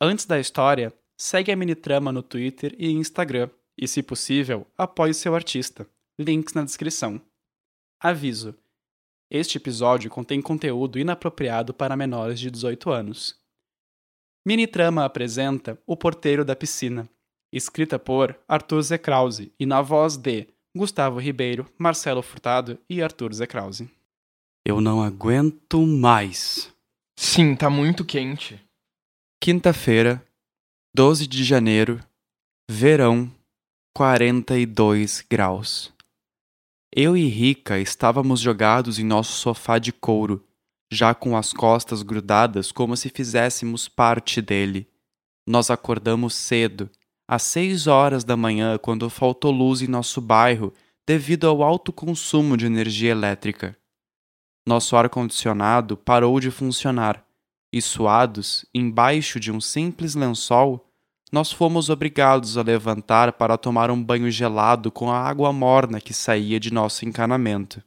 Antes da história, segue a Minitrama no Twitter e Instagram e, se possível, apoie seu artista. Links na descrição. Aviso: este episódio contém conteúdo inapropriado para menores de 18 anos. Minitrama apresenta O Porteiro da Piscina, escrita por Arthur Z. Krause e na voz de Gustavo Ribeiro, Marcelo Furtado e Arthur Z. Krause. Eu não aguento mais. Sim, tá muito quente. Quinta-feira, 12 de janeiro, verão, 42 graus. Eu e Rica estávamos jogados em nosso sofá de couro, já com as costas grudadas como se fizéssemos parte dele. Nós acordamos cedo, às seis horas da manhã, quando faltou luz em nosso bairro devido ao alto consumo de energia elétrica. Nosso ar-condicionado parou de funcionar e, suados, embaixo de um simples lençol, nós fomos obrigados a levantar para tomar um banho gelado com a água morna que saía de nosso encanamento.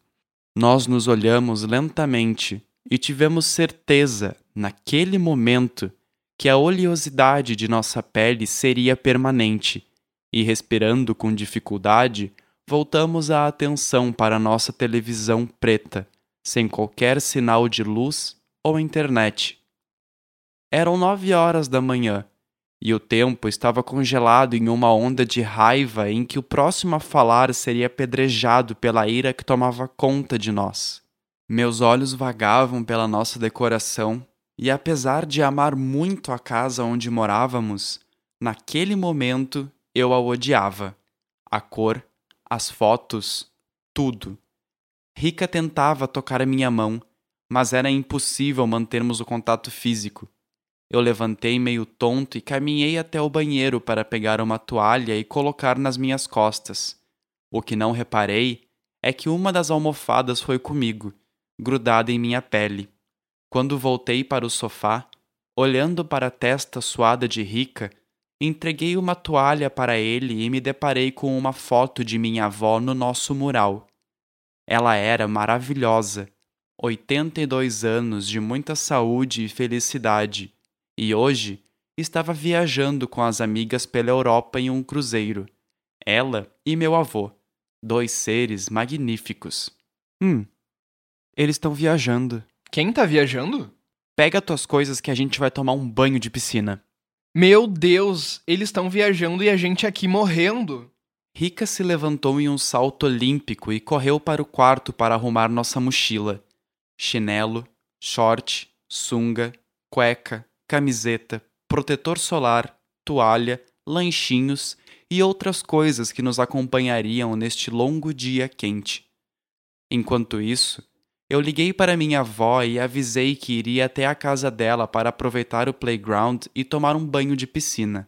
Nós nos olhamos lentamente e tivemos certeza, naquele momento, que a oleosidade de nossa pele seria permanente, e respirando com dificuldade, voltamos a atenção para nossa televisão preta, sem qualquer sinal de luz ou internet. Eram nove horas da manhã e o tempo estava congelado em uma onda de raiva em que o próximo a falar seria apedrejado pela ira que tomava conta de nós. Meus olhos vagavam pela nossa decoração, e apesar de amar muito a casa onde morávamos, naquele momento eu a odiava. A cor, as fotos, tudo. Rica tentava tocar a minha mão, mas era impossível mantermos o contato físico. Eu levantei meio tonto e caminhei até o banheiro para pegar uma toalha e colocar nas minhas costas. O que não reparei é que uma das almofadas foi comigo, grudada em minha pele. Quando voltei para o sofá, olhando para a testa suada de Rica, entreguei uma toalha para ele e me deparei com uma foto de minha avó no nosso mural. Ela era maravilhosa, 82 anos de muita saúde e felicidade e hoje estava viajando com as amigas pela Europa em um cruzeiro. Ela e meu avô, dois seres magníficos. Hum, eles estão viajando. Quem tá viajando? Pega tuas coisas que a gente vai tomar um banho de piscina. Meu Deus, eles estão viajando e a gente aqui morrendo. Rica se levantou em um salto olímpico e correu para o quarto para arrumar nossa mochila. Chinelo, short, sunga, cueca, camiseta, protetor solar, toalha, lanchinhos e outras coisas que nos acompanhariam neste longo dia quente. Enquanto isso, eu liguei para minha avó e avisei que iria até a casa dela para aproveitar o playground e tomar um banho de piscina.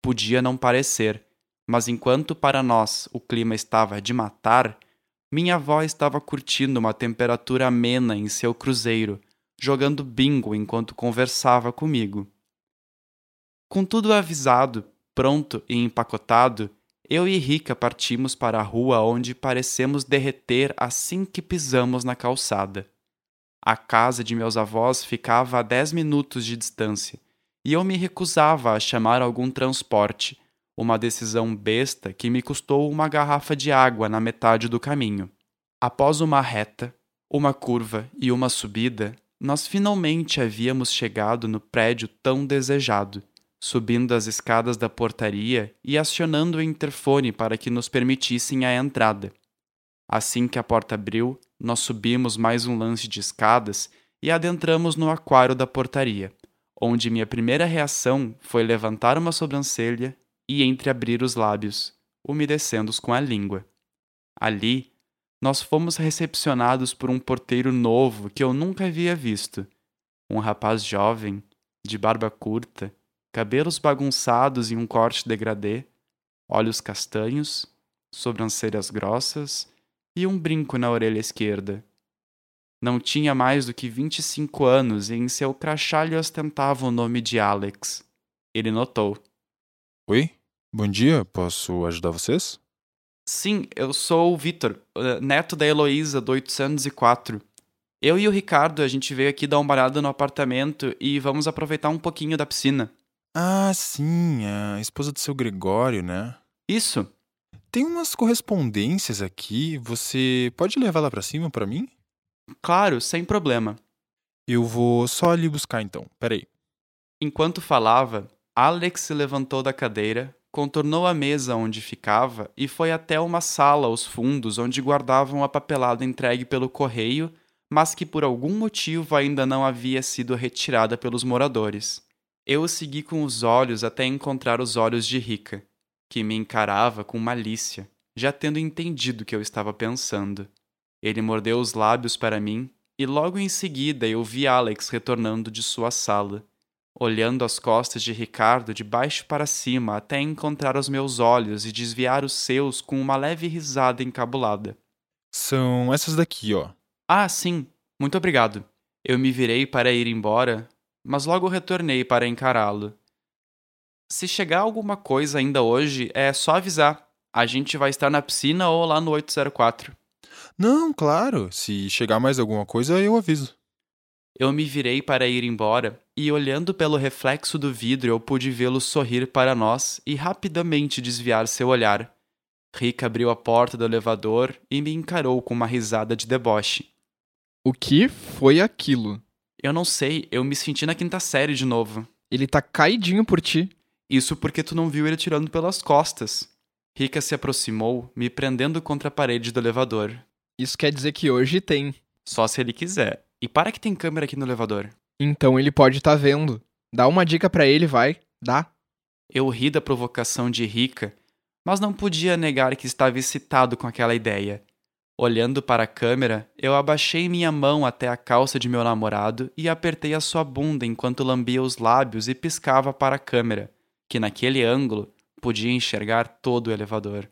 Podia não parecer, mas enquanto para nós o clima estava de matar, minha avó estava curtindo uma temperatura amena em seu cruzeiro, jogando bingo enquanto conversava comigo. Com tudo avisado, pronto e empacotado, eu e Rica partimos para a rua onde parecemos derreter assim que pisamos na calçada. A casa de meus avós ficava a dez minutos de distância, e eu me recusava a chamar algum transporte, uma decisão besta que me custou uma garrafa de água na metade do caminho. Após uma reta, uma curva e uma subida, nós finalmente havíamos chegado no prédio tão desejado, subindo as escadas da portaria e acionando o interfone para que nos permitissem a entrada. Assim que a porta abriu, nós subimos mais um lance de escadas e adentramos no aquário da portaria, onde minha primeira reação foi levantar uma sobrancelha e entreabrir os lábios, umedecendo-os com a língua. Ali, nós fomos recepcionados por um porteiro novo que eu nunca havia visto. Um rapaz jovem, de barba curta, cabelos bagunçados em um corte degradê, olhos castanhos, sobrancelhas grossas e um brinco na orelha esquerda. Não tinha mais do que 25 anos e em seu crachá lhe ostentava o nome de Alex. Ele notou. Oi, bom dia, posso ajudar vocês? Sim, eu sou o Vitor, eh, neto da Heloísa, do 804. Eu e o Ricardo, a gente veio aqui dar uma olhada no apartamento e vamos aproveitar um pouquinho da piscina. Ah, sim, a esposa do seu Gregório, né? Isso. Tem umas correspondências aqui. Você pode levar lá pra cima pra mim? Claro, sem problema. Eu vou só ali buscar então. Peraí. Enquanto falava, Alex se levantou da cadeira, contornou a mesa onde ficava e foi até uma sala aos fundos onde guardavam a papelada entregue pelo correio, mas que por algum motivo ainda não havia sido retirada pelos moradores. Eu o segui com os olhos até encontrar os olhos de Rica, que me encarava com malícia, já tendo entendido o que eu estava pensando. Ele mordeu os lábios para mim e logo em seguida eu vi Alex retornando de sua sala, olhando as costas de Ricardo de baixo para cima até encontrar os meus olhos e desviar os seus com uma leve risada encabulada. São essas daqui, ó. Ah, sim, muito obrigado. Eu me virei para ir embora, mas logo retornei para encará-lo. Se chegar alguma coisa ainda hoje, é só avisar. A gente vai estar na piscina ou lá no 804. Não, claro. Se chegar mais alguma coisa, eu aviso. Eu me virei para ir embora e, olhando pelo reflexo do vidro, eu pude vê-lo sorrir para nós e rapidamente desviar seu olhar. Rick abriu a porta do elevador e me encarou com uma risada de deboche. O que foi aquilo? Eu não sei, eu me senti na quinta série de novo. Ele tá caidinho por ti. Isso porque tu não viu ele tirando pelas costas. Rika se aproximou, me prendendo contra a parede do elevador. Isso quer dizer que hoje tem. Só se ele quiser. E para que tem câmera aqui no elevador? Então ele pode estar tá vendo. Dá uma dica para ele, vai. Dá. Eu ri da provocação de Rika, mas não podia negar que estava excitado com aquela ideia. Olhando para a câmera, eu abaixei minha mão até a calça de meu namorado e apertei a sua bunda enquanto lambia os lábios e piscava para a câmera, que naquele ângulo podia enxergar todo o elevador.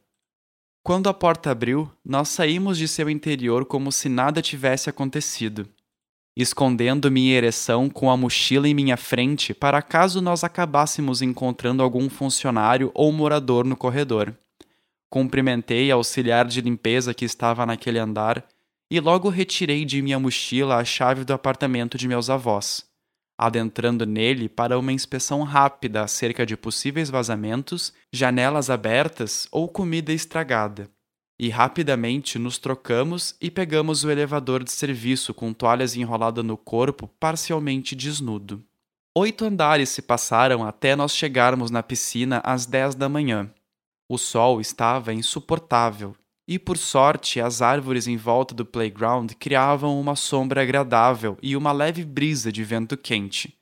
Quando a porta abriu, nós saímos de seu interior como se nada tivesse acontecido, escondendo minha ereção com a mochila em minha frente para caso nós acabássemos encontrando algum funcionário ou morador no corredor. Cumprimentei a auxiliar de limpeza que estava naquele andar e logo retirei de minha mochila a chave do apartamento de meus avós, adentrando nele para uma inspeção rápida acerca de possíveis vazamentos, janelas abertas ou comida estragada. E rapidamente nos trocamos e pegamos o elevador de serviço com toalhas enroladas no corpo, parcialmente desnudo. Oito andares se passaram até nós chegarmos na piscina às dez da manhã. O sol estava insuportável, e por sorte as árvores em volta do playground criavam uma sombra agradável e uma leve brisa de vento quente.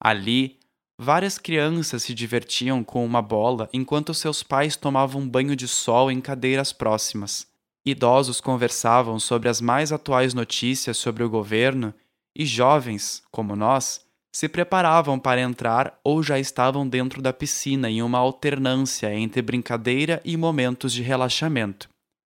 Ali, várias crianças se divertiam com uma bola enquanto seus pais tomavam banho de sol em cadeiras próximas. Idosos conversavam sobre as mais atuais notícias sobre o governo e jovens, como nós, se preparavam para entrar ou já estavam dentro da piscina em uma alternância entre brincadeira e momentos de relaxamento.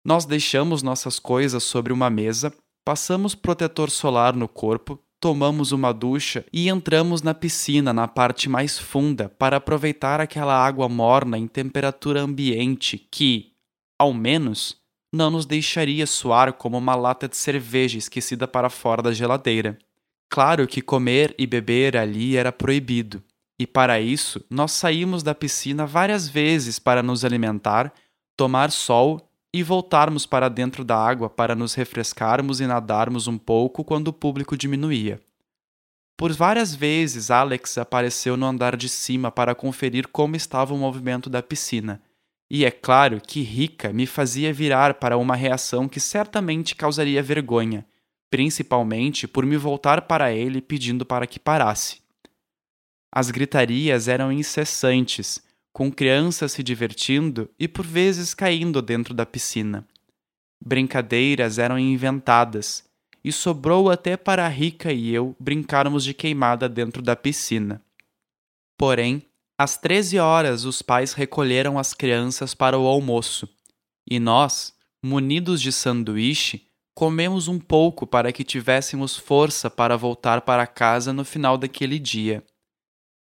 Nós deixamos nossas coisas sobre uma mesa, passamos protetor solar no corpo, tomamos uma ducha e entramos na piscina na parte mais funda para aproveitar aquela água morna em temperatura ambiente que, ao menos, não nos deixaria suar como uma lata de cerveja esquecida para fora da geladeira. Claro que comer e beber ali era proibido, e para isso nós saímos da piscina várias vezes para nos alimentar, tomar sol e voltarmos para dentro da água para nos refrescarmos e nadarmos um pouco quando o público diminuía. Por várias vezes, Alex apareceu no andar de cima para conferir como estava o movimento da piscina. E é claro que Rica me fazia virar para uma reação que certamente causaria vergonha, principalmente por me voltar para ele pedindo para que parasse. As gritarias eram incessantes, com crianças se divertindo e por vezes caindo dentro da piscina. Brincadeiras eram inventadas, e sobrou até para a Rica e eu brincarmos de queimada dentro da piscina. Porém, às 13 horas os pais recolheram as crianças para o almoço, e nós, munidos de sanduíche, Comemos um pouco para que tivéssemos força para voltar para casa no final daquele dia.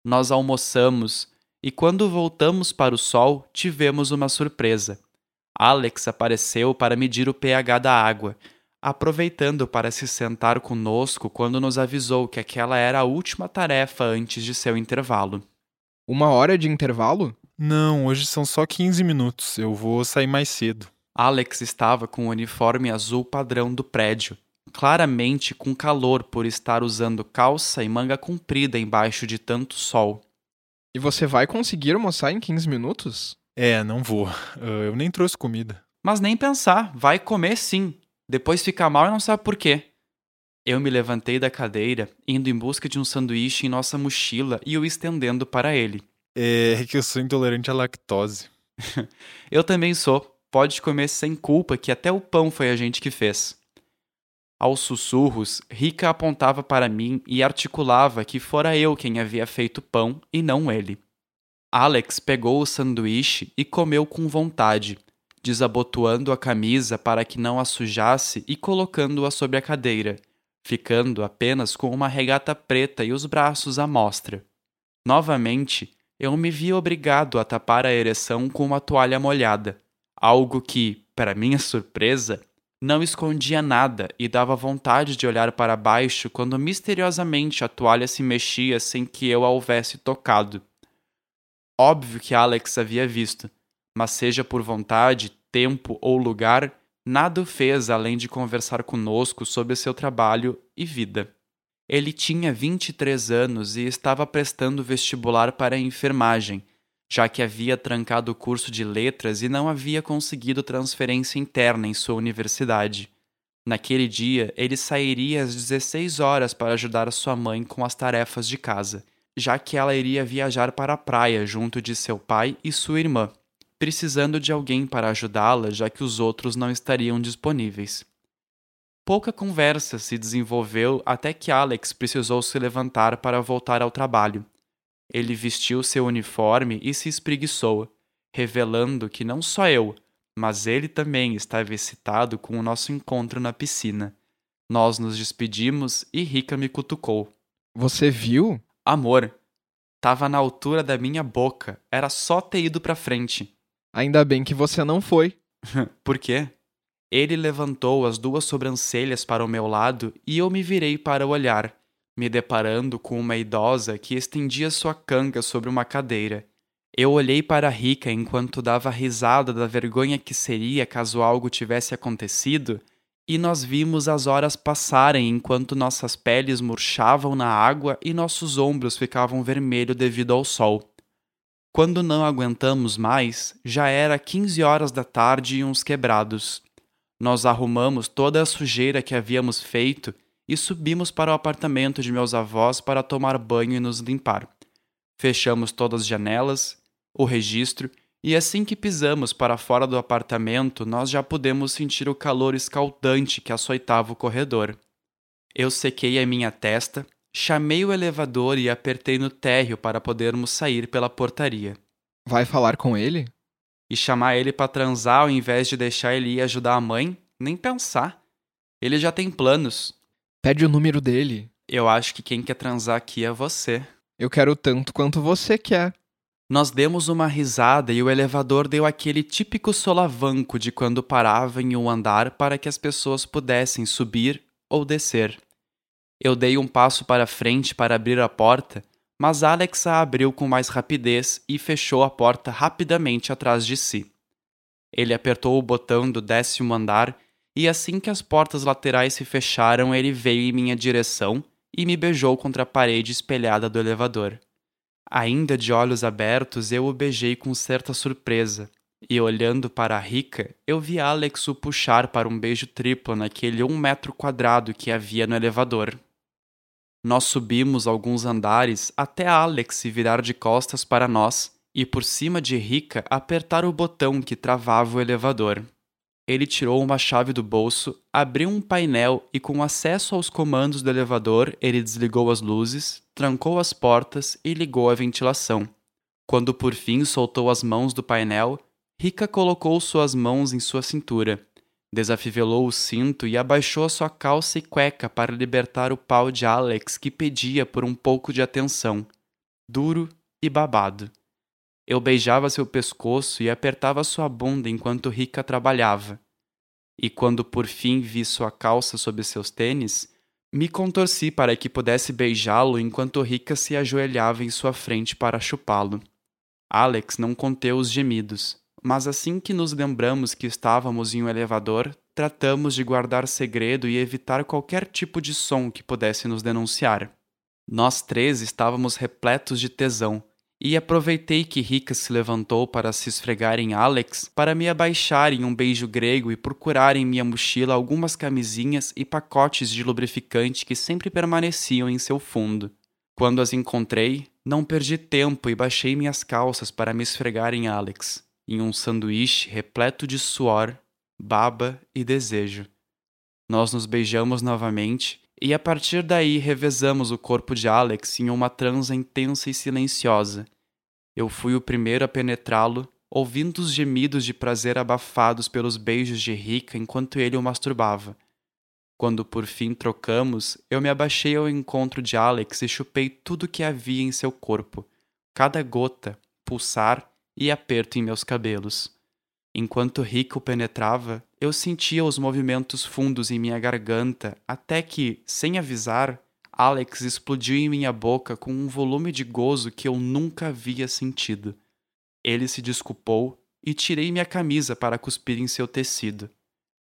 Nós almoçamos e, quando voltamos para o sol, tivemos uma surpresa. Alex apareceu para medir o pH da água, aproveitando para se sentar conosco quando nos avisou que aquela era a última tarefa antes de seu intervalo. Uma hora de intervalo? Não, hoje são só 15 minutos. Eu vou sair mais cedo. Alex estava com o uniforme azul padrão do prédio, claramente com calor por estar usando calça e manga comprida embaixo de tanto sol. E você vai conseguir almoçar em 15 minutos? É, não vou. Eu nem trouxe comida. Mas nem pensar, vai comer sim. Depois fica mal e não sabe por quê. Eu me levantei da cadeira, indo em busca de um sanduíche em nossa mochila e o estendendo para ele. É que eu sou intolerante à lactose. Eu também sou. Pode comer sem culpa, que até o pão foi a gente que fez. Aos sussurros, Rica apontava para mim e articulava que fora eu quem havia feito pão e não ele. Alex pegou o sanduíche e comeu com vontade, desabotoando a camisa para que não a sujasse e colocando-a sobre a cadeira, ficando apenas com uma regata preta e os braços à mostra. Novamente, eu me vi obrigado a tapar a ereção com uma toalha molhada, algo que, para minha surpresa, não escondia nada e dava vontade de olhar para baixo quando misteriosamente a toalha se mexia sem que eu a houvesse tocado. Óbvio que Alex havia visto, mas seja por vontade, tempo ou lugar, nada o fez além de conversar conosco sobre seu trabalho e vida. Ele tinha 23 anos e estava prestando vestibular para a enfermagem, já que havia trancado o curso de letras e não havia conseguido transferência interna em sua universidade. Naquele dia, ele sairia às 16 horas para ajudar sua mãe com as tarefas de casa, já que ela iria viajar para a praia junto de seu pai e sua irmã, precisando de alguém para ajudá-la, já que os outros não estariam disponíveis. Pouca conversa se desenvolveu até que Alex precisou se levantar para voltar ao trabalho. Ele vestiu seu uniforme e se espreguiçou, revelando que não só eu, mas ele também estava excitado com o nosso encontro na piscina. Nós nos despedimos e Rica me cutucou. Você viu? Amor, tava na altura da minha boca, era só ter ido pra frente. Ainda bem que você não foi. Por quê? Ele levantou as duas sobrancelhas para o meu lado e eu me virei para olhar, me deparando com uma idosa que estendia sua canga sobre uma cadeira. Eu olhei para a rica enquanto dava risada da vergonha que seria caso algo tivesse acontecido, e nós vimos as horas passarem enquanto nossas peles murchavam na água e nossos ombros ficavam vermelhos devido ao sol. Quando não aguentamos mais, já era 15 horas da tarde e uns quebrados. Nós arrumamos toda a sujeira que havíamos feito e subimos para o apartamento de meus avós para tomar banho e nos limpar. Fechamos todas as janelas, o registro, e assim que pisamos para fora do apartamento, nós já pudemos sentir o calor escaldante que açoitava o corredor. Eu sequei a minha testa, chamei o elevador e apertei no térreo para podermos sair pela portaria. Vai falar com ele? E chamar ele para transar ao invés de deixar ele ir ajudar a mãe? Nem pensar. Ele já tem planos. Pede o número dele. Eu acho que quem quer transar aqui é você. Eu quero tanto quanto você quer. Nós demos uma risada e o elevador deu aquele típico solavanco de quando parava em um andar para que as pessoas pudessem subir ou descer. Eu dei um passo para frente para abrir a porta, mas Alex a abriu com mais rapidez e fechou a porta rapidamente atrás de si. Ele apertou o botão do décimo andar e assim que as portas laterais se fecharam, ele veio em minha direção e me beijou contra a parede espelhada do elevador. Ainda de olhos abertos, eu o beijei com certa surpresa, e olhando para a rica, eu vi Alex o puxar para um beijo triplo naquele um metro quadrado que havia no elevador. Nós subimos alguns andares até Alex se virar de costas para nós e, por cima de Rica, apertar o botão que travava o elevador. Ele tirou uma chave do bolso, abriu um painel e, com acesso aos comandos do elevador, ele desligou as luzes, trancou as portas e ligou a ventilação. Quando por fim soltou as mãos do painel, Rica colocou suas mãos em sua cintura, desafivelou o cinto e abaixou sua calça e cueca para libertar o pau de Alex que pedia por um pouco de atenção, duro e babado. Eu beijava seu pescoço e apertava sua bunda enquanto Rica trabalhava. E quando por fim vi sua calça sob seus tênis, Me contorci para que pudesse beijá-lo enquanto Rica se ajoelhava em sua frente para chupá-lo. Alex não conteu os gemidos, mas assim que nos lembramos que estávamos em um elevador, tratamos de guardar segredo e evitar qualquer tipo de som que pudesse nos denunciar. Nós três estávamos repletos de tesão, e aproveitei que Rica se levantou para se esfregar em Alex para me abaixar em um beijo grego e procurar em minha mochila algumas camisinhas e pacotes de lubrificante que sempre permaneciam em seu fundo. Quando as encontrei, não perdi tempo e baixei minhas calças para me esfregar em Alex, em um sanduíche repleto de suor, baba e desejo. Nós nos beijamos novamente e a partir daí revezamos o corpo de Alex em uma transa intensa e silenciosa. Eu fui o primeiro a penetrá-lo, ouvindo os gemidos de prazer abafados pelos beijos de Rica enquanto ele o masturbava. Quando por fim trocamos, eu me abaixei ao encontro de Alex e chupei tudo que havia em seu corpo, cada gota, pulsar e aperto em meus cabelos. Enquanto Rico penetrava, eu sentia os movimentos fundos em minha garganta, até que, sem avisar, Alex explodiu em minha boca com um volume de gozo que eu nunca havia sentido. Ele se desculpou e tirei minha camisa para cuspir em seu tecido.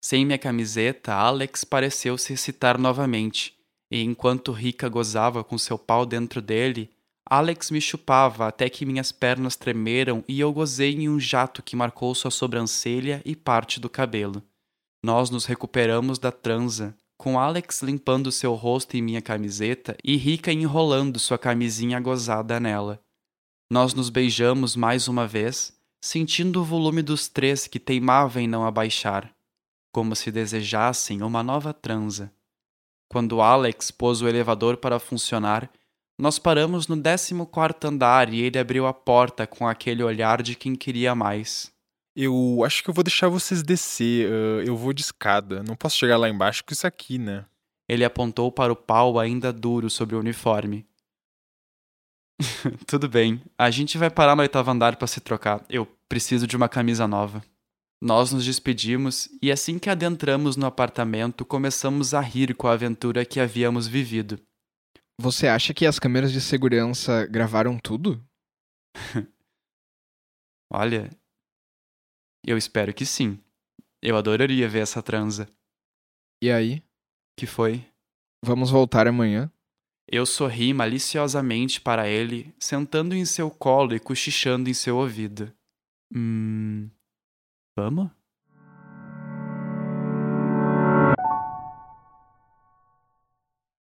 Sem minha camiseta, Alex pareceu se excitar novamente, e enquanto Rica gozava com seu pau dentro dele, Alex me chupava até que minhas pernas tremeram e eu gozei em um jato que marcou sua sobrancelha e parte do cabelo. Nós nos recuperamos da transa, com Alex limpando seu rosto em minha camiseta e Rica enrolando sua camisinha gozada nela. Nós nos beijamos mais uma vez, sentindo o volume dos três que teimava em não abaixar, como se desejassem uma nova transa. Quando Alex pôs o elevador para funcionar, nós paramos no 14 andar e ele abriu a porta com aquele olhar de quem queria mais. Eu acho que eu vou deixar vocês descer. Uh, eu vou de escada. Não posso chegar lá embaixo com isso aqui, né? Ele apontou para o pau ainda duro sobre o uniforme. Tudo bem. A gente vai parar no oitavo andar para se trocar. Eu preciso de uma camisa nova. Nós nos despedimos e assim que adentramos no apartamento, começamos a rir com a aventura que havíamos vivido. Você acha que as câmeras de segurança gravaram tudo? Olha, eu espero que sim. Eu adoraria ver essa transa. E aí? Que foi? Vamos voltar amanhã? Eu sorri maliciosamente para ele, sentando em seu colo e cochichando em seu ouvido. Hum. Vamos?